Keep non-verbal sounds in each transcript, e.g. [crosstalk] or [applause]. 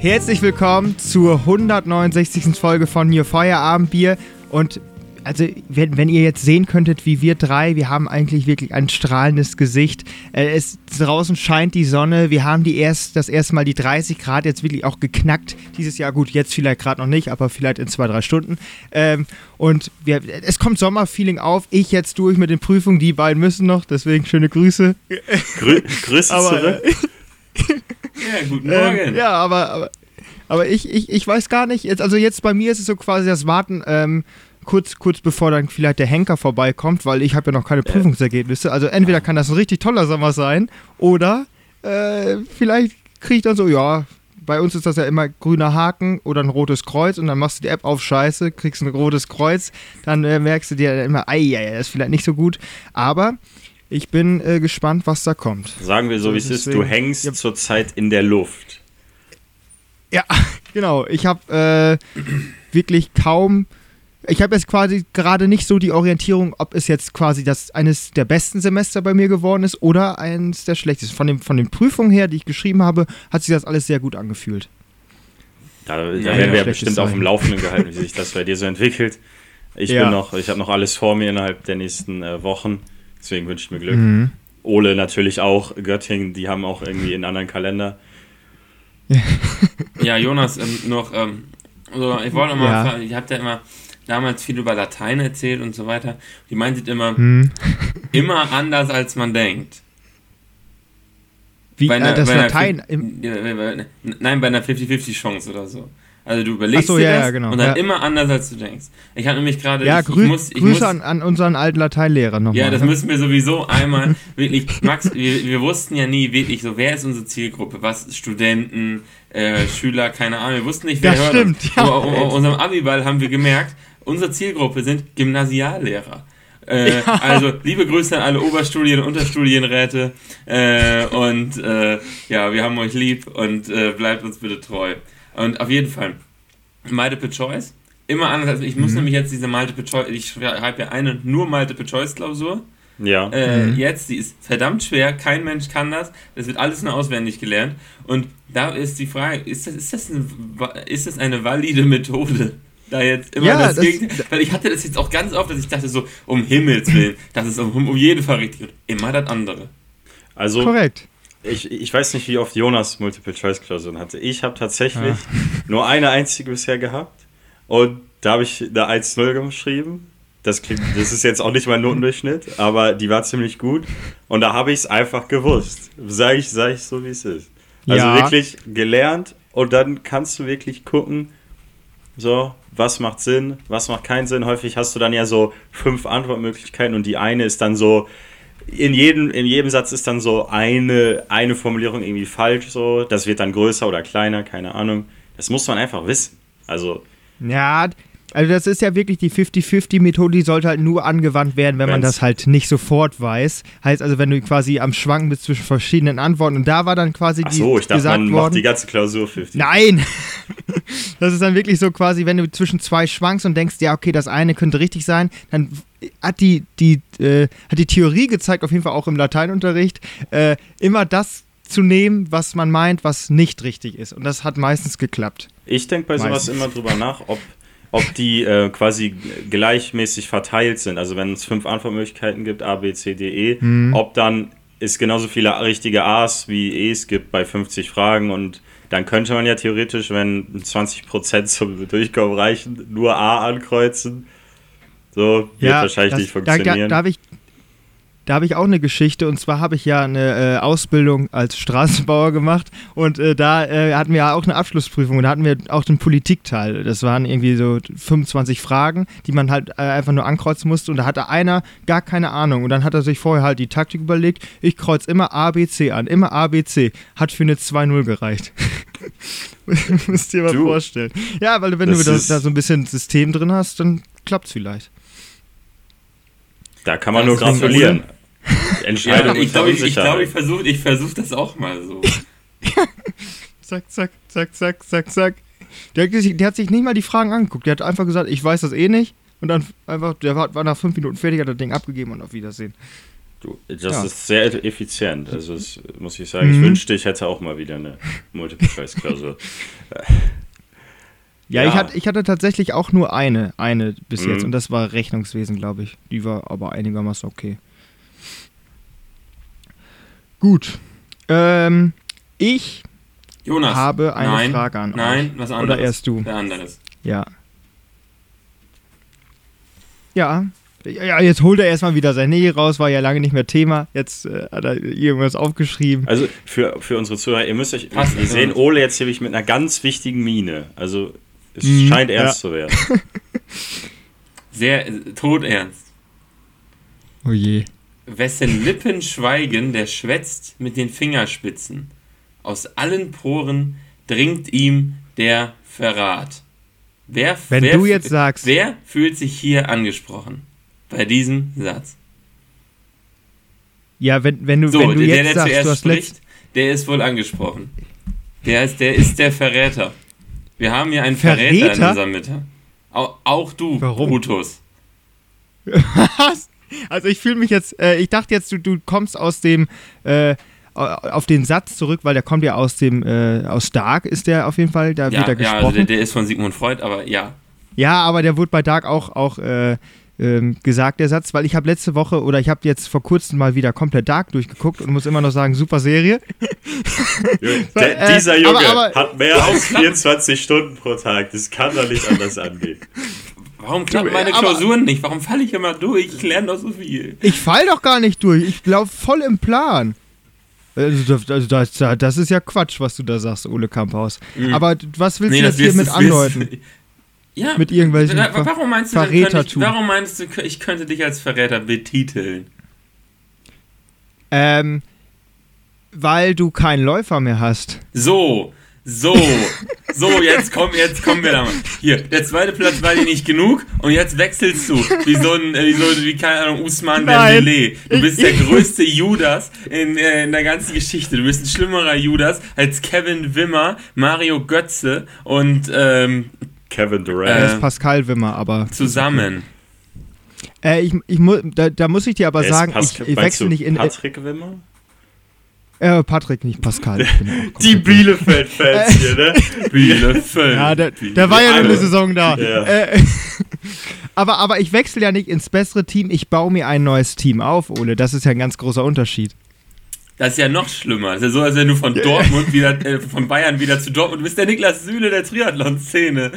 Herzlich willkommen zur 169. Folge von New Feierabendbier und also wenn, wenn, ihr jetzt sehen könntet, wie wir drei, wir haben eigentlich wirklich ein strahlendes Gesicht. Äh, es, draußen scheint die Sonne. Wir haben die erst, das erste Mal die 30 Grad jetzt wirklich auch geknackt. Dieses Jahr gut, jetzt vielleicht gerade noch nicht, aber vielleicht in zwei, drei Stunden. Ähm, und wir, es kommt Sommerfeeling auf. Ich jetzt durch mit den Prüfungen, die beiden müssen noch, deswegen schöne Grüße. Grü Grüße [laughs] aber, zurück. [laughs] ja, guten Morgen. Ähm, ja, aber, aber, aber ich, ich, ich weiß gar nicht. Jetzt, also jetzt bei mir ist es so quasi das Warten. Ähm, kurz, kurz bevor dann vielleicht der Henker vorbeikommt, weil ich habe ja noch keine Prüfungsergebnisse. Also entweder kann das ein richtig toller Sommer sein oder äh, vielleicht kriege ich dann so, ja, bei uns ist das ja immer grüner Haken oder ein rotes Kreuz und dann machst du die App auf Scheiße, kriegst ein rotes Kreuz, dann äh, merkst du dir immer, ei, ei, das ist vielleicht nicht so gut. Aber ich bin äh, gespannt, was da kommt. Sagen wir so, wie es ist, du hängst ja. zurzeit in der Luft. Ja, [laughs] genau. Ich habe äh, wirklich kaum ich habe jetzt quasi gerade nicht so die Orientierung, ob es jetzt quasi das eines der besten Semester bei mir geworden ist oder eines der schlechtesten. Von, dem, von den Prüfungen her, die ich geschrieben habe, hat sich das alles sehr gut angefühlt. Da, da ja, werden wir ja bestimmt sein. auf dem Laufenden gehalten, wie sich das bei dir so entwickelt. Ich [laughs] ja. bin noch, ich habe noch alles vor mir innerhalb der nächsten äh, Wochen. Deswegen wünsche ich mir Glück. Mhm. Ole natürlich auch, Göttingen, die haben auch irgendwie einen anderen Kalender. ja, Jonas, ähm, noch, ähm, also ich wollte noch mal, ja. fragen, ihr habt ja immer damals viel über Latein erzählt und so weiter. Die meintet immer, hm. immer anders als man denkt. Wie bei einer, äh, das bei Latein? Einer, nein, bei einer 50-50 Chance oder so. Also du überlegst so, dir ja, das ja, genau. und dann ja. immer anders als du denkst. Ich habe nämlich gerade. Ja, ich, grü ich muss, ich Grüße muss, an, an, unseren alten Lateinlehrer nochmal. Ja, das müssen wir sowieso einmal [laughs] wirklich. Max, wir, wir, wussten ja nie wirklich so, wer ist unsere Zielgruppe? Was Studenten, äh, Schüler, keine Ahnung. Wir wussten nicht, wer das hört stimmt, uns. Ja. Aber unserem Abiball haben wir gemerkt, Unsere Zielgruppe sind Gymnasiallehrer. Äh, ja. Also liebe Grüße an alle Oberstudien- und Unterstudienräte. Äh, und äh, ja, wir haben euch lieb und äh, bleibt uns bitte treu. Und auf jeden Fall, Multiple Choice. Immer anders. Also ich muss mhm. nämlich jetzt diese Multiple Choice, ich habe ja eine nur Multiple Choice Klausur. Ja. Äh, mhm. Jetzt, die ist verdammt schwer, kein Mensch kann das. Das wird alles nur auswendig gelernt. Und da ist die Frage, ist das, ist das, eine, ist das eine valide Methode? da jetzt immer ja, das, das Gegenteil. Weil ich hatte das jetzt auch ganz oft, dass ich dachte so, um Himmels Willen, das ist um, um jeden Fall richtig und immer das andere. Also, Korrekt. Ich, ich weiß nicht, wie oft Jonas Multiple-Choice-Klausuren hatte. Ich habe tatsächlich ja. [laughs] nur eine einzige bisher gehabt und da habe ich eine 1-0 geschrieben. Das, klingt, das ist jetzt auch nicht mein Notendurchschnitt, aber die war ziemlich gut und da habe ich es einfach gewusst. Sage ich, sag ich so, wie es ist. Also ja. wirklich gelernt und dann kannst du wirklich gucken, so, was macht Sinn, was macht keinen Sinn. Häufig hast du dann ja so fünf Antwortmöglichkeiten und die eine ist dann so, in jedem, in jedem Satz ist dann so eine, eine Formulierung irgendwie falsch, so. Das wird dann größer oder kleiner, keine Ahnung. Das muss man einfach wissen. Also. Ja, also das ist ja wirklich die 50-50-Methode, die sollte halt nur angewandt werden, wenn man das halt nicht sofort weiß. Heißt also, wenn du quasi am Schwanken bist zwischen verschiedenen Antworten und da war dann quasi Ach so, die ich dachte, gesagt man worden, macht die ganze Klausur 50. Nein! [laughs] das ist dann wirklich so quasi, wenn du zwischen zwei schwankst und denkst, ja, okay, das eine könnte richtig sein, dann hat die, die, äh, hat die Theorie gezeigt, auf jeden Fall auch im Lateinunterricht, äh, immer das zu nehmen, was man meint, was nicht richtig ist. Und das hat meistens geklappt. Ich denke bei meistens. sowas immer drüber nach, ob ob die äh, quasi gleichmäßig verteilt sind. Also wenn es fünf Antwortmöglichkeiten gibt, A, B, C, D, E, mhm. ob dann es genauso viele richtige A's wie E's gibt bei 50 Fragen und dann könnte man ja theoretisch, wenn 20% zum Durchkommen reichen, nur A ankreuzen. So wird ja, wahrscheinlich das, nicht funktionieren. Da, da, darf ich da habe ich auch eine Geschichte und zwar habe ich ja eine äh, Ausbildung als Straßenbauer gemacht und äh, da äh, hatten wir ja auch eine Abschlussprüfung und da hatten wir auch den Politikteil. Das waren irgendwie so 25 Fragen, die man halt äh, einfach nur ankreuzen musste und da hatte einer gar keine Ahnung und dann hat er sich vorher halt die Taktik überlegt, ich kreuze immer ABC an, immer ABC. Hat für eine 2-0 gereicht. [laughs] Musst dir mal du, vorstellen. Ja, weil wenn du da, da so ein bisschen System drin hast, dann klappt es vielleicht. Da kann man das nur gratulieren. [laughs] Entscheidung ja, ich glaube, ich, ich, glaub, ich versuche ich versuch das auch mal so. [laughs] zack, zack, zack, zack, zack, zack. Der, der, hat sich nicht mal die Fragen angeguckt. Der hat einfach gesagt, ich weiß das eh nicht. Und dann einfach, der war, war nach fünf Minuten fertig, hat das Ding abgegeben und auf Wiedersehen. Du, das ja. ist sehr effizient. Also das muss ich sagen. Mhm. Ich wünschte, ich hätte auch mal wieder eine Multiple-Choice-Klausur. [laughs] ja, ja, Ich, hatte, ich hatte tatsächlich auch nur eine, eine bis mhm. jetzt und das war Rechnungswesen, glaube ich. Die war aber einigermaßen okay. Gut. Ähm, ich Jonas, habe eine nein, Frage an Nein, was anderes. Oder erst du? Wer anderes. Ja. Ja. Ja, jetzt holt er erstmal wieder sein Nähe raus, war ja lange nicht mehr Thema. Jetzt äh, hat er irgendwas aufgeschrieben. Also für, für unsere Zuhörer, ihr müsst euch, Passt, wir sehen Ole jetzt hier mit einer ganz wichtigen Miene. Also es mhm, scheint ernst ja. zu werden. [laughs] Sehr äh, todernst. Oh je. Wessen Lippen schweigen, der schwätzt mit den Fingerspitzen. Aus allen Poren dringt ihm der Verrat. Wer, Wenn wer, du jetzt sagst. Wer fühlt sich hier angesprochen? Bei diesem Satz. Ja, wenn, wenn du, so, wenn du der, jetzt der, sagst, zuerst du hast spricht, der ist wohl angesprochen. Der ist, der ist der Verräter. Wir haben hier einen Verräter, Verräter in unserer Mitte. Auch, auch du, Warum? Brutus. [laughs] Was? Also ich fühle mich jetzt, äh, ich dachte jetzt, du, du kommst aus dem, äh, auf den Satz zurück, weil der kommt ja aus dem, äh, aus Dark ist der auf jeden Fall, da ja, wird er gesprochen. Ja, also der, der, ist von Sigmund Freud, aber ja. Ja, aber der wurde bei Dark auch, auch äh, ähm, gesagt, der Satz, weil ich habe letzte Woche oder ich habe jetzt vor kurzem mal wieder komplett Dark durchgeguckt und muss immer noch sagen, super Serie. [laughs] Der, äh, dieser Junge aber, aber, hat mehr als 24 Stunden pro Tag, das kann doch nicht anders angehen. Warum klappen meine Klausuren nicht? Warum falle ich immer durch? Ich lerne doch so viel. Ich fall doch gar nicht durch. Ich glaube voll im Plan. Also, also das, das, ist ja Quatsch, was du da sagst, Ole Kamphaus. Mhm. Aber was willst nee, du jetzt hier mit andeuten? [laughs] Ja, mit irgendwelchen warum meinst, du, Verrätertum. Ich, warum meinst du, ich könnte dich als Verräter betiteln? Ähm, weil du keinen Läufer mehr hast. So, so, so, jetzt komm, jetzt kommen wir da mal. Hier, der zweite Platz war dir nicht genug und jetzt wechselst du. Wie so ein, wie so, wie keine Ahnung, Usman Dembele. Du bist der größte Judas in, äh, in der ganzen Geschichte. Du bist ein schlimmerer Judas als Kevin Wimmer, Mario Götze und, ähm, Kevin Durant. Äh, ist Pascal Wimmer, aber. Zusammen. Äh, ich, ich mu da, da muss ich dir aber sagen, ich, ich wechsle nicht in. Patrick Wimmer? Äh, Patrick, nicht Pascal. Die Bielefeld-Fans hier, ne? [laughs] Bielefeld. Ja, der, der war ja nur eine Saison da. Ja. Äh, [laughs] aber, aber ich wechsle ja nicht ins bessere Team, ich baue mir ein neues Team auf, Ole. Das ist ja ein ganz großer Unterschied. Das ist ja noch schlimmer. Das ist ja so, als wenn du von Dortmund wieder, äh, von Bayern wieder zu Dortmund, du bist der Niklas Süle der Triathlon-Szene.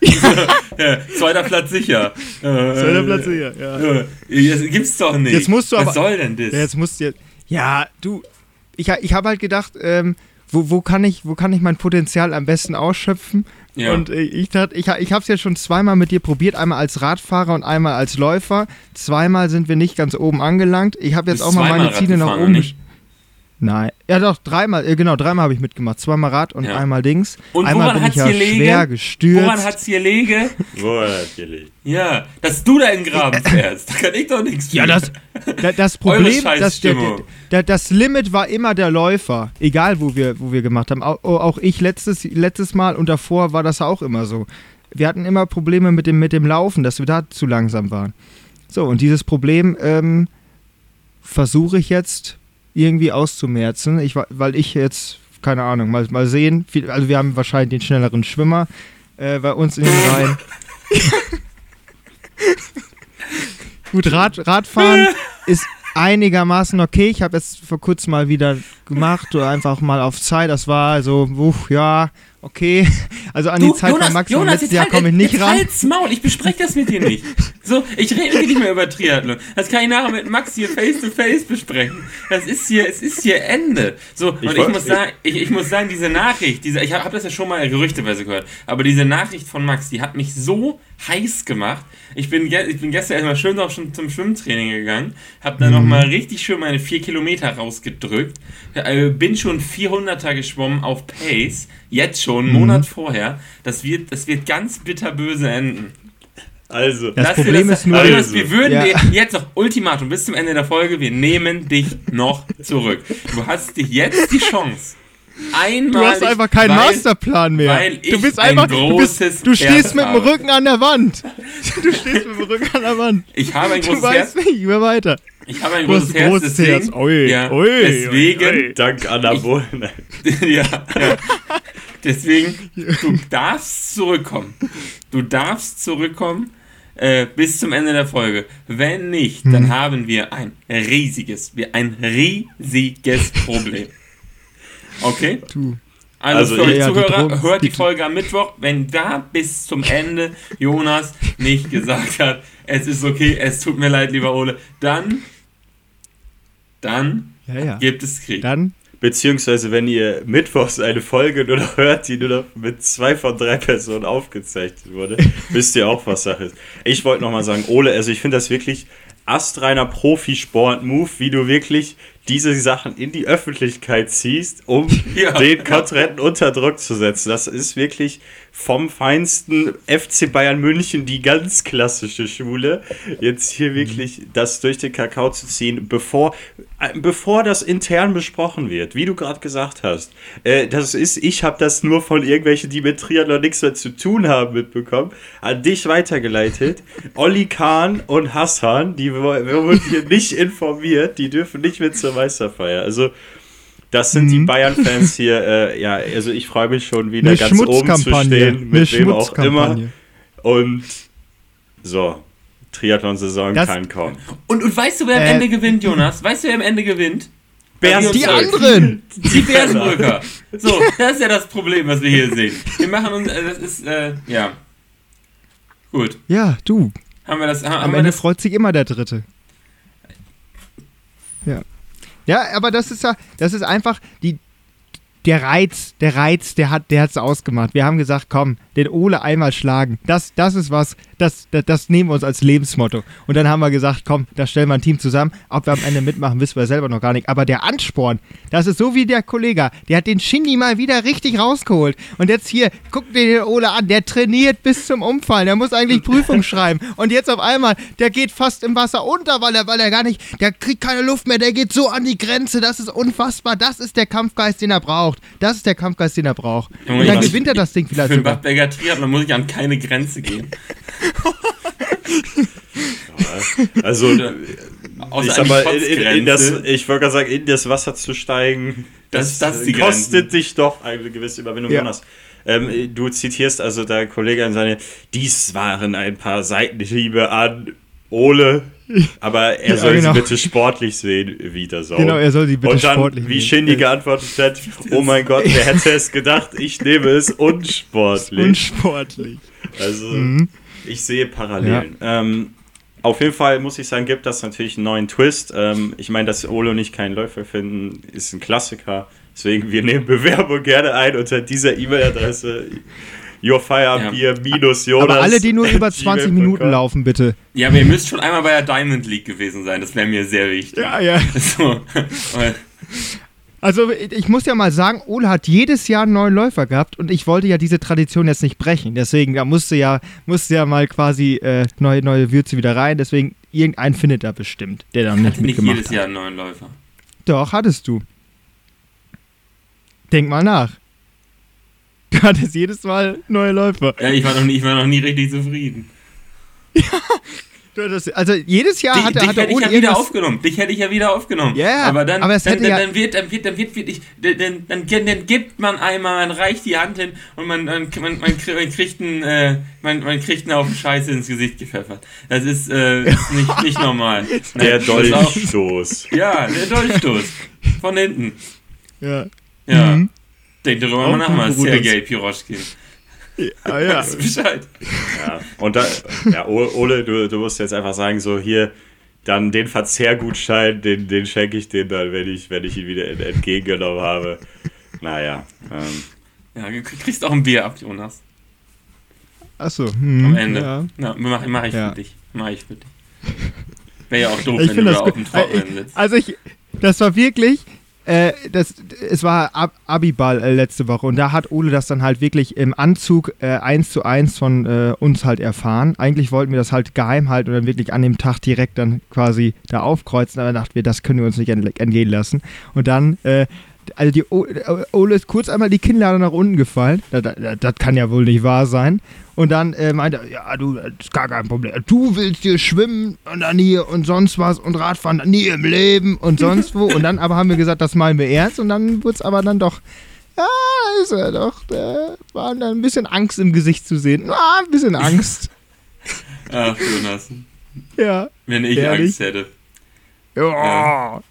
[laughs] ja, zweiter Platz sicher. Zweiter Platz sicher, ja. Das gibt's doch nicht. Jetzt musst du Was aber, soll denn das? Jetzt musst du jetzt, ja, du, ich, ich habe halt gedacht, ähm, wo, wo, kann ich, wo kann ich mein Potenzial am besten ausschöpfen? Ja. Und äh, ich dachte, ich, ich habe es ja schon zweimal mit dir probiert, einmal als Radfahrer und einmal als Läufer. Zweimal sind wir nicht ganz oben angelangt. Ich habe jetzt auch mal meine Ziele nach oben. Nicht? Nein. Ja doch, dreimal, äh, genau, dreimal habe ich mitgemacht. Zweimal Rad und ja. einmal Dings. Und einmal bin ich ja schwer gestürzt. Woran hat's hier lege? [laughs] Woran hat's hier lege? Ja, dass du da in den Graben fährst. Da kann ich doch nichts für. Ja, das, das, das [laughs] Problem, das, der, der, das Limit war immer der Läufer. Egal, wo wir, wo wir gemacht haben. Auch, auch ich letztes, letztes Mal und davor war das auch immer so. Wir hatten immer Probleme mit dem, mit dem Laufen, dass wir da zu langsam waren. So, und dieses Problem ähm, versuche ich jetzt irgendwie auszumerzen. Ich, weil ich jetzt, keine Ahnung, mal, mal sehen. Also wir haben wahrscheinlich den schnelleren Schwimmer äh, bei uns in den Reihen. [laughs] Gut, Rad, Radfahren ist einigermaßen okay. Ich habe jetzt vor kurzem mal wieder gemacht, oder einfach mal auf Zeit. Das war so, uff, ja, okay. Also an du, die Zeit Jonas, von Max Jonas, letztes Jahr halt, komme ich nicht ran. Halt's Maul, ich bespreche das mit dir nicht. [laughs] So, ich rede nicht mehr über Triathlon. Das kann ich nachher mit Max hier face to face besprechen. Das ist hier, es ist hier Ende. So, ich und ich muss sagen, ich, ich, muss sagen, diese Nachricht, diese, ich habe hab das ja schon mal gerüchteweise gehört, aber diese Nachricht von Max, die hat mich so heiß gemacht. Ich bin, ich bin gestern erstmal schön auch schon zum Schwimmtraining gegangen, habe da mhm. nochmal richtig schön meine vier Kilometer rausgedrückt, äh, bin schon 400er geschwommen auf Pace, jetzt schon, einen mhm. Monat vorher. Das wird, das wird ganz bitterböse enden. Also, das Lass Problem das, ist nur, also, wir würden ja. dir jetzt noch Ultimatum bis zum Ende der Folge, wir nehmen dich noch zurück. Du hast dich jetzt die Chance Einmal du hast einfach keinen weil, Masterplan mehr. Weil du bist einfach, du, bist, du stehst mit dem Rücken an der Wand. Du stehst mit dem Rücken an der Wand. Ich habe ein großes du weißt Herz. nicht, mehr weiter. Ich habe ein großes, Herz, großes deswegen, Herz. Ui, ja, ui, deswegen. Ui. Dank Anabolen. [laughs] ja, ja. Deswegen, [laughs] du darfst zurückkommen. Du darfst zurückkommen äh, bis zum Ende der Folge. Wenn nicht, dann hm. haben wir ein riesiges, ein riesiges Problem. Okay? Du. Also, also für euch ja, Zuhörer, die hört die Folge am Mittwoch. Wenn da bis zum Ende Jonas nicht gesagt hat, es ist okay, es tut mir leid, lieber Ole, dann, dann ja, ja. gibt es Krieg. Dann Beziehungsweise, wenn ihr mittwochs eine Folge nur noch hört, die nur noch mit zwei von drei Personen aufgezeichnet wurde, [laughs] wisst ihr auch, was Sache ist. Ich wollte nochmal sagen, Ole, also ich finde das wirklich astreiner Profisport-Move, wie du wirklich diese Sachen in die Öffentlichkeit ziehst, um [laughs] ja, den Kontrahenten ja. unter Druck zu setzen. Das ist wirklich vom feinsten FC Bayern München die ganz klassische Schule. Jetzt hier mhm. wirklich das durch den Kakao zu ziehen, bevor, äh, bevor das intern besprochen wird, wie du gerade gesagt hast. Äh, das ist, ich habe das nur von irgendwelchen, die mit Triathlon nichts mehr zu tun haben, mitbekommen, an dich weitergeleitet. [laughs] Olli Kahn und Hassan, die wurden hier nicht informiert, die dürfen nicht mit zur Meisterfeier. Also, das sind mhm. die Bayern-Fans [laughs] hier. Äh, ja, also ich freue mich schon wieder Eine ganz oben zu stehen, mit Eine wem auch immer. Und so, Triathlon-Saison kann kommen. Und, und weißt du, wer am äh, Ende gewinnt, Jonas? Weißt du, wer am Ende gewinnt? Bären die anderen! Die Bärenbrücker. [laughs] So, das ist ja das Problem, was wir hier sehen. Wir machen uns, äh, das ist, äh, ja. Gut. Ja, du. Haben wir das, haben, Am Ende das? freut sich immer der Dritte. Ja. Aber das ist ja, das ist einfach die, der Reiz, der Reiz, der hat, der hat's ausgemacht. Wir haben gesagt, komm, den Ole einmal schlagen. Das, das ist was, das, das, das, nehmen wir uns als Lebensmotto. Und dann haben wir gesagt, komm, da stellen wir ein Team zusammen. Ob wir am Ende mitmachen, wissen wir selber noch gar nicht. Aber der Ansporn, das ist so wie der Kollege, der hat den Shindy mal wieder richtig rausgeholt. Und jetzt hier, guck dir den Ole an, der trainiert bis zum Umfallen. Der muss eigentlich Prüfung [laughs] schreiben. Und jetzt auf einmal, der geht fast im Wasser unter, weil er, weil er gar nicht, der kriegt keine Luft mehr, der geht so an die Grenze. Das ist unfassbar. Das ist der Kampfgeist, den er braucht. Das ist der Kampfgeist, den er braucht. Junge, Und dann gewinnt er das Ding vielleicht für sogar. Für Triathlon muss ich an keine Grenze gehen. [laughs] also, ich sag mal, in, in, in das, ich wollte gerade sagen, in das Wasser zu steigen, das, das, das kostet dich doch eine gewisse Überwindung. Ja. Ähm, du zitierst also der Kollege in seine, dies waren ein paar Seitenhiebe an Ole, aber er ja, soll genau. sie bitte sportlich sehen, wie das auch. Genau, er soll sie bitte Und dann, sportlich wie Shindy geantwortet hat, [laughs] oh mein Gott, wer hätte es gedacht, ich nehme es [laughs] unsportlich. Unsportlich. Also, mhm. ich sehe Parallelen. Ja. Ähm, auf jeden Fall muss ich sagen, gibt das natürlich einen neuen Twist. Ähm, ich meine, dass Olo nicht keinen Läufer finden, ist ein Klassiker. Deswegen, wir nehmen Bewerbung gerne ein unter dieser E-Mail-Adresse. [laughs] Yourfirebier minus Jonas. Aber alle, die nur über [laughs] 20 Minuten laufen, bitte. Ja, aber ihr müsst schon einmal bei der Diamond League gewesen sein. Das wäre mir sehr wichtig. Ja, ja. [laughs] So. Also ich muss ja mal sagen, Ole hat jedes Jahr einen neuen Läufer gehabt und ich wollte ja diese Tradition jetzt nicht brechen. Deswegen, da musste ja, musste ja mal quasi äh, neue, neue Würze wieder rein. Deswegen, irgendeinen findet er bestimmt, der dann nicht mitgemacht hat. nicht jedes Jahr einen neuen Läufer. Doch, hattest du. Denk mal nach. Du hattest jedes Mal neue Läufer. Ja, ich war noch nie, ich war noch nie richtig zufrieden. [laughs] Ja, das, also jedes Jahr dich, hat, dich hat er ja wieder aufgenommen. Dich hätte ich ja wieder aufgenommen. Ja, yeah, aber dann, aber dann, dann, ja dann, wird, dann wird, dann wird wirklich, dann, dann, dann, gibt man einmal, man reicht die Hand hin und man, man, man, man kriegt einen, äh, man, man kriegt einen Haufen Scheiße ins Gesicht gepfeffert. Das ist, äh, ist nicht, [laughs] nicht normal. Der Dolchstoß. Ja, der Dolchstoß. Von hinten. Ja. Ja. Mhm. Denk darüber mal nach, mal Sergei Piroschkin. Ah, ja. [laughs] Weißt du Bescheid. Ja, und da, ja, Ole, du, du musst jetzt einfach sagen, so hier, dann den Verzehrgutschein, den, den schenke ich dir dann, wenn ich, wenn ich ihn wieder entgegengenommen habe. Naja. Ähm. Ja, du kriegst auch ein Bier ab, Jonas. Achso. Hm, Am Ende. Ja. Na, mach, mach ich ja. für dich. Mach ich für dich. Wäre ja auch doof, ich wenn du da auf dem Trockenen sitzt. Also ich, das war wirklich, äh, das, es war Ab Abiball äh, letzte Woche und da hat Ole das dann halt wirklich im Anzug äh, eins zu eins von äh, uns halt erfahren. Eigentlich wollten wir das halt geheim halten und dann wirklich an dem Tag direkt dann quasi da aufkreuzen, aber dachten wir, das können wir uns nicht entgehen lassen. Und dann äh, also die Ole ist kurz einmal die Kinnlade nach unten gefallen. Das, das, das, kann ja wohl nicht wahr sein. Und dann äh, meinte er, ja, du, das ist gar kein Problem. Du willst hier schwimmen und dann hier und sonst was und Radfahren nie im Leben und sonst wo. Und dann aber haben wir gesagt, das meinen wir ernst. Und dann wurde es aber dann doch, ja, ist ja doch, da war dann ein bisschen Angst im Gesicht zu sehen. Ah, ein bisschen Angst. [laughs] Ach, Jonas. Ja. Wenn ich ehrlich. Angst hätte. Ja. ja.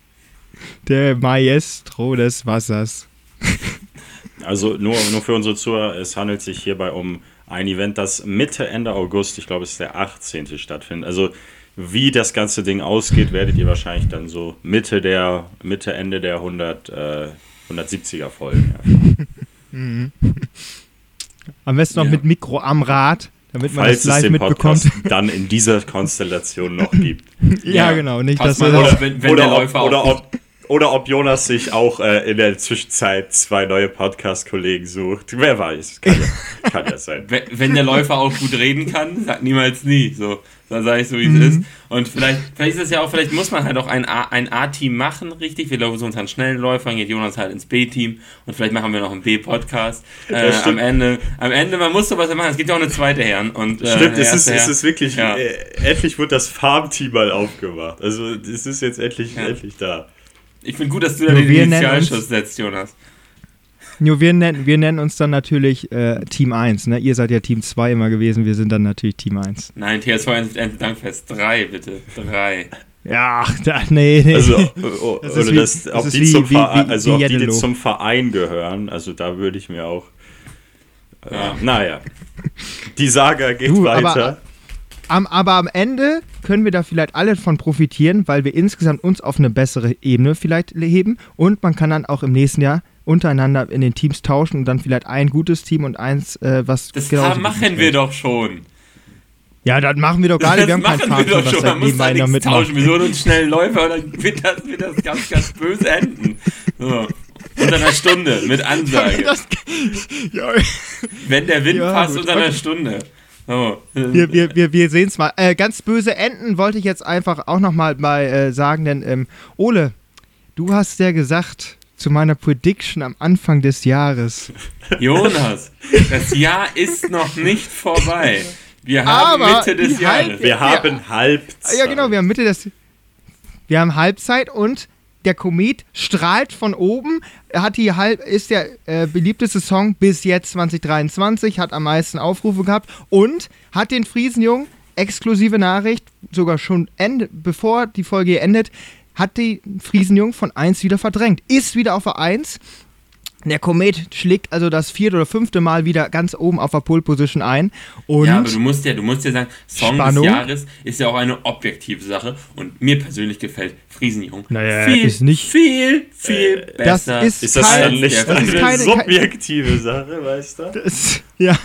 Der Maestro des Wassers. Also nur, nur für unsere Zuhörer, es handelt sich hierbei um ein Event, das Mitte, Ende August, ich glaube es ist der 18. stattfindet. Also wie das ganze Ding ausgeht, werdet ihr wahrscheinlich dann so Mitte der, Mitte, Ende der 100, äh, 170er Folgen erfahren. [laughs] Am besten noch ja. mit Mikro am Rad, damit man Falls das live mitbekommt. dann in dieser Konstellation noch gibt. ja, [laughs] ja, genau. Nicht, dass oder, wenn, wenn oder, ob, oder, ob, oder ob Jonas sich auch äh, in der Zwischenzeit zwei neue Podcast-Kollegen sucht. Wer weiß. Kann ja, [laughs] kann ja sein. Wenn, wenn, der Läufer auch gut reden kann, sagt niemals nie. So, dann sage ich so, wie mhm. es ist. Und vielleicht, vielleicht ist es ja auch, vielleicht muss man halt auch ein A-Team machen, richtig. Wir laufen uns an schnellen Läufern, geht Jonas halt ins B-Team und vielleicht machen wir noch einen B-Podcast. Äh, am Ende, am Ende, man muss sowas machen. Es gibt ja auch eine zweite Herren. Und, äh, Stimmt, es ist, es ist wirklich, ja. äh, endlich wird das Farmteam mal aufgemacht. Also, es ist jetzt endlich, ja. endlich da. Ich finde gut, dass du da den Initialschuss setzt, Jonas. Nur wir nennen, wir nennen uns dann natürlich äh, Team 1. Ne? Ihr seid ja Team 2 immer gewesen, wir sind dann natürlich Team 1. Nein, TSV 1 Dankfest 3, bitte. 3. Ja, da, nee, nee. Also, [laughs] oh, das oder wie, das, ob, die, wie, zum wie, Verein, also ob die zum Verein gehören, also da würde ich mir auch. Äh, ja. Naja. Die Saga geht du, weiter. Aber, am, aber am Ende können wir da vielleicht alle von profitieren, weil wir insgesamt uns auf eine bessere Ebene vielleicht heben und man kann dann auch im nächsten Jahr untereinander in den Teams tauschen und dann vielleicht ein gutes Team und eins, äh, was Das genau machen wir doch schon. Ja, das machen wir doch gar nicht. Wir haben keinen Fahrer, was schon. Man muss da nichts tauschen. Wir suchen uns schnell Läufer und dann wird das, wird das ganz, ganz böse enden. So. Unter einer Stunde mit [laughs] Ansage. Das, ja. Wenn der Wind ja, passt, unter einer Stunde. Oh. Wir, wir, wir, wir sehen es mal. Äh, ganz böse Enden wollte ich jetzt einfach auch nochmal mal, äh, sagen, denn ähm, Ole, du hast ja gesagt zu meiner Prediction am Anfang des Jahres. [laughs] Jonas, das Jahr ist noch nicht vorbei. Wir haben Aber Mitte des Jahres. Wir haben Halbzeit. Ja, genau, wir haben Mitte des. Wir haben Halbzeit und der Komet strahlt von oben. Hat die halb, ist der äh, beliebteste Song bis jetzt 2023, hat am meisten Aufrufe gehabt und hat den Friesenjungen, exklusive Nachricht, sogar schon end, bevor die Folge endet, hat die Friesenjung von 1 wieder verdrängt. Ist wieder auf der 1 der Komet schlägt also das vierte oder fünfte Mal wieder ganz oben auf der Pole Position ein. Und ja, aber du musst ja, du musst ja sagen, Song Spannung. des Jahres ist ja auch eine objektive Sache und mir persönlich gefällt Friesenjung naja, viel, ist nicht, viel, viel äh, besser. Das ist, ist das kein, dann nicht das eine keine, subjektive Sache, weißt du? Das, ja.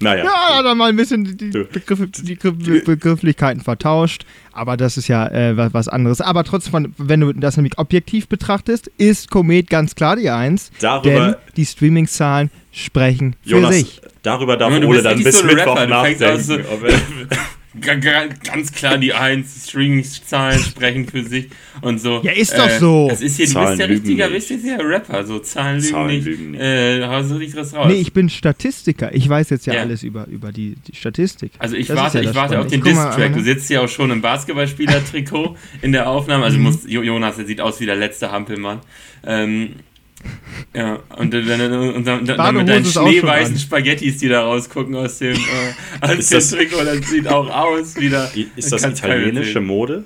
Naja. Ja, dann mal ein bisschen die, Begriffe, die Begrifflichkeiten vertauscht. Aber das ist ja äh, was anderes. Aber trotzdem, wenn du das nämlich objektiv betrachtest, ist Komet ganz klar die Eins. Darüber, denn die Streaming-Zahlen sprechen für Jonas, sich. Darüber darf Ole dann bis so Mittwoch Rapper, nachdenken. [laughs] Ganz klar die Eins, Streaming-Zahlen sprechen für sich und so. Ja, ist doch äh, so. Das ist hier, du bist ja richtiger, bist ja Rapper, so Zahlen lügen Zahlen nicht. Lügen nicht. Äh, hast du nicht was raus. Nee, ich bin Statistiker. Ich weiß jetzt ja, ja. alles über, über die, die Statistik. Also ich das warte, ja ich warte auf den Diss-Track. Du sitzt ja auch schon im Basketballspieler-Trikot in der Aufnahme. Also mhm. musst, Jonas, der sieht aus wie der letzte Hampelmann. Ähm, ja, und dann, und dann, dann mit deinen schneeweißen Spaghettis, die da rausgucken aus dem, äh, aus dem Trikot, das sieht auch aus wieder. Ist das italienische Mode?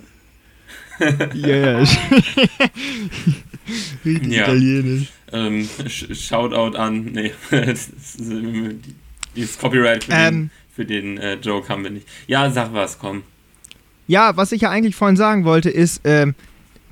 ja, ja. [laughs] [laughs] Richtig ja. italienisch. Ähm, Shoutout an, nee, [laughs] dieses Copyright für ähm, den, für den äh, Joke haben wir nicht. Ja, sag was, komm. Ja, was ich ja eigentlich vorhin sagen wollte, ist, ähm,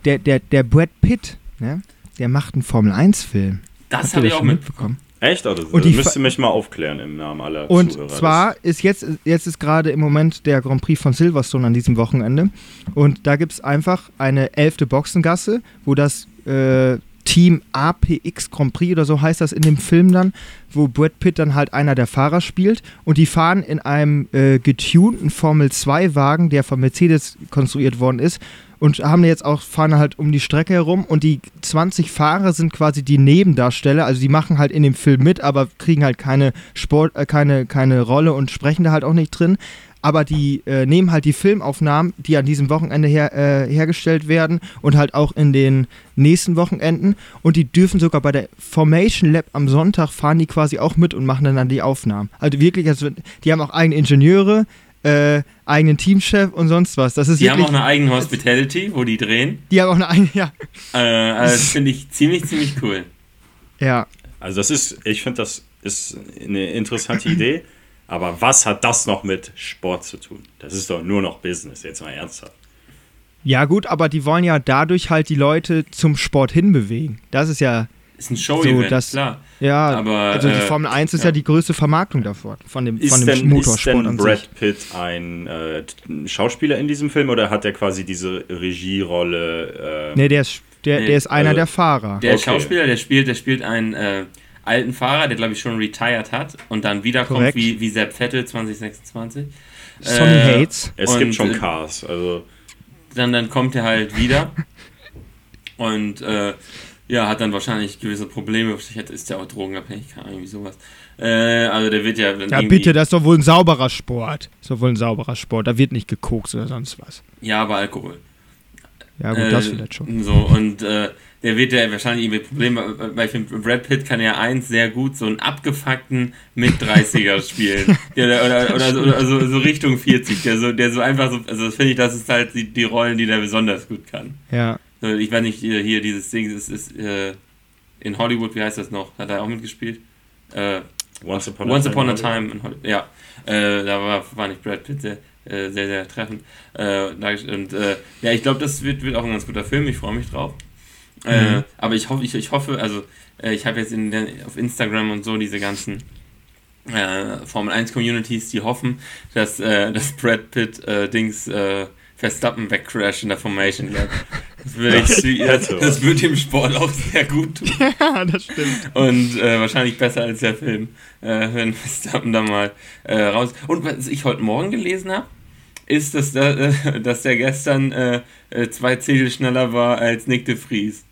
der, der, der Brad Pitt, ne? Der macht einen Formel-1-Film. Das habe ich auch mitbekommen. Echt? Also, und das müsst ihr mich mal aufklären im Namen aller und Zuhörer. Und zwar ist jetzt, jetzt ist gerade im Moment der Grand Prix von Silverstone an diesem Wochenende. Und da gibt es einfach eine elfte Boxengasse, wo das äh, Team APX Grand Prix oder so heißt das in dem Film dann, wo Brad Pitt dann halt einer der Fahrer spielt und die fahren in einem äh, getunten Formel 2 Wagen, der von Mercedes konstruiert worden ist und haben jetzt auch, fahren halt um die Strecke herum und die 20 Fahrer sind quasi die Nebendarsteller, also die machen halt in dem Film mit, aber kriegen halt keine Sport, äh, keine, keine Rolle und sprechen da halt auch nicht drin. Aber die äh, nehmen halt die Filmaufnahmen, die an diesem Wochenende her, äh, hergestellt werden und halt auch in den nächsten Wochenenden. Und die dürfen sogar bei der Formation Lab am Sonntag fahren die quasi auch mit und machen dann, die Aufnahmen. Also wirklich, also die haben auch eigene Ingenieure, äh, eigenen Teamchef und sonst was. Das ist die haben auch eine eigene Hospitality, wo die drehen. Die haben auch eine eigene, ja. Äh, also das finde ich ziemlich, ziemlich cool. Ja. Also das ist, ich finde, das ist eine interessante Idee. Aber was hat das noch mit Sport zu tun? Das ist doch nur noch Business, jetzt mal ernsthaft. Ja, gut, aber die wollen ja dadurch halt die Leute zum Sport hinbewegen. Das ist ja. Ist ein Show-Event, so, klar. Ja, aber, also die äh, Formel 1 ist ja. ja. die größte Vermarktung davon, von dem, ist von dem denn, Motorsport. Ist denn Brad Pitt ein äh, Schauspieler in diesem Film oder hat er quasi diese Regierolle? Äh, nee, der ist, der, nee, der ist einer also, der Fahrer. Der okay. Schauspieler, der spielt, der spielt einen äh, alten Fahrer, der glaube ich schon retired hat und dann wiederkommt wie, wie Sepp Vettel 2026. Sonny äh, Hates. Es gibt schon Cars, also. Dann, dann kommt er halt wieder [laughs] und äh, ja, hat dann wahrscheinlich gewisse Probleme. Vielleicht ist der auch drogenabhängig, kann irgendwie sowas. Äh, also der wird ja. ja, bitte, das ist doch wohl ein sauberer Sport. Das ist doch wohl ein sauberer Sport. Da wird nicht gekokst oder sonst was. Ja, aber Alkohol. Ja, gut, das äh, vielleicht schon. So, und äh, der wird ja wahrscheinlich irgendwie Probleme, weil ich finde, Brad Pitt kann ja eins sehr gut, so einen abgefuckten Mit-30er [laughs] spielen. Der, oder, oder, so, oder so, so, Richtung 40, der so, der so einfach so, also das finde ich, das ist halt die, die, Rollen, die der besonders gut kann. Ja. Ich weiß nicht, hier, dieses Ding, das ist äh, in Hollywood, wie heißt das noch? Hat er auch mitgespielt? Äh, Once Upon a Once Time. Upon a Time in Hollywood. Ja, äh, da war, war nicht Brad Pitt sehr, äh, sehr, sehr treffend. Äh, und äh, ja, ich glaube, das wird, wird auch ein ganz guter Film. Ich freue mich drauf. Äh, mhm. aber ich hoffe, ich, ich hoffe, also äh, ich habe jetzt in der, auf Instagram und so diese ganzen äh, Formel 1 Communities, die hoffen, dass äh, das Brad Pitt äh, Dings äh, Verstappen wegcrasht in der Formation Lab. Das würde ich, das, das wird dem Sport auch sehr gut tun. [laughs] Ja, das stimmt. Und wahrscheinlich besser als der Film, wenn Verstappen da mal raus. Und was ich heute Morgen gelesen habe, ist, dass, da, dass der gestern zwei Zehntel schneller war als Nick de Vries.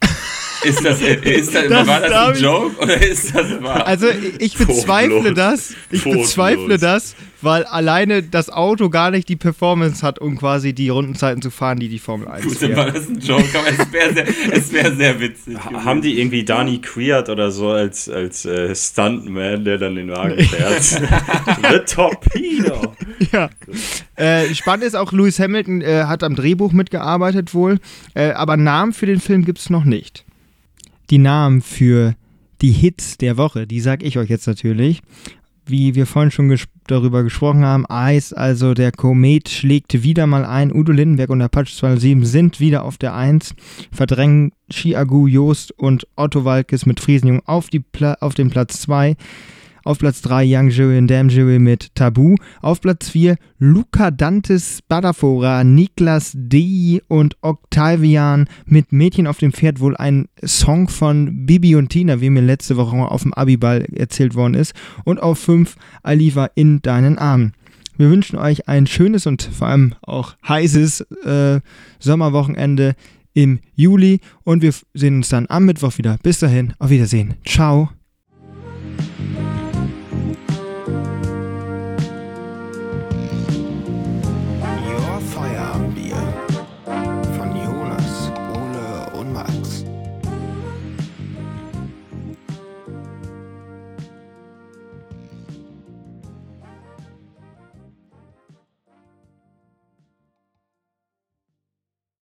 [laughs] Ist das, ist das, das war das ein Joke oder ist das wahr? Also ich bezweifle Fotlos. das. Ich Fotlos. bezweifle das, weil alleine das Auto gar nicht die Performance hat, um quasi die Rundenzeiten zu fahren, die die Formel 1 Gut, dann war das ein Joke, aber es wäre sehr, wär sehr witzig. Ha haben die irgendwie Dani Queert oder so als, als äh, Stuntman, der dann den Wagen fährt? [laughs] The Torpedo! Ja. Äh, spannend ist auch, Lewis Hamilton äh, hat am Drehbuch mitgearbeitet wohl, äh, aber Namen für den Film gibt es noch nicht die Namen für die Hits der Woche, die sage ich euch jetzt natürlich. Wie wir vorhin schon ges darüber gesprochen haben, Eis, also der Komet schlägt wieder mal ein. Udo Lindenberg und Apache 207 sind wieder auf der 1, verdrängen Chiagu, Joost und Otto Walkes mit Friesenjung auf, die Pla auf den Platz 2. Auf Platz 3 Young Jury und Damn Jury mit Tabu. Auf Platz 4 Luca Dantes Badafora, Niklas D. und Octavian mit Mädchen auf dem Pferd. Wohl ein Song von Bibi und Tina, wie mir letzte Woche auf dem Abiball erzählt worden ist. Und auf 5 Aliva in deinen Armen. Wir wünschen euch ein schönes und vor allem auch heißes äh, Sommerwochenende im Juli und wir sehen uns dann am Mittwoch wieder. Bis dahin, auf Wiedersehen. Ciao.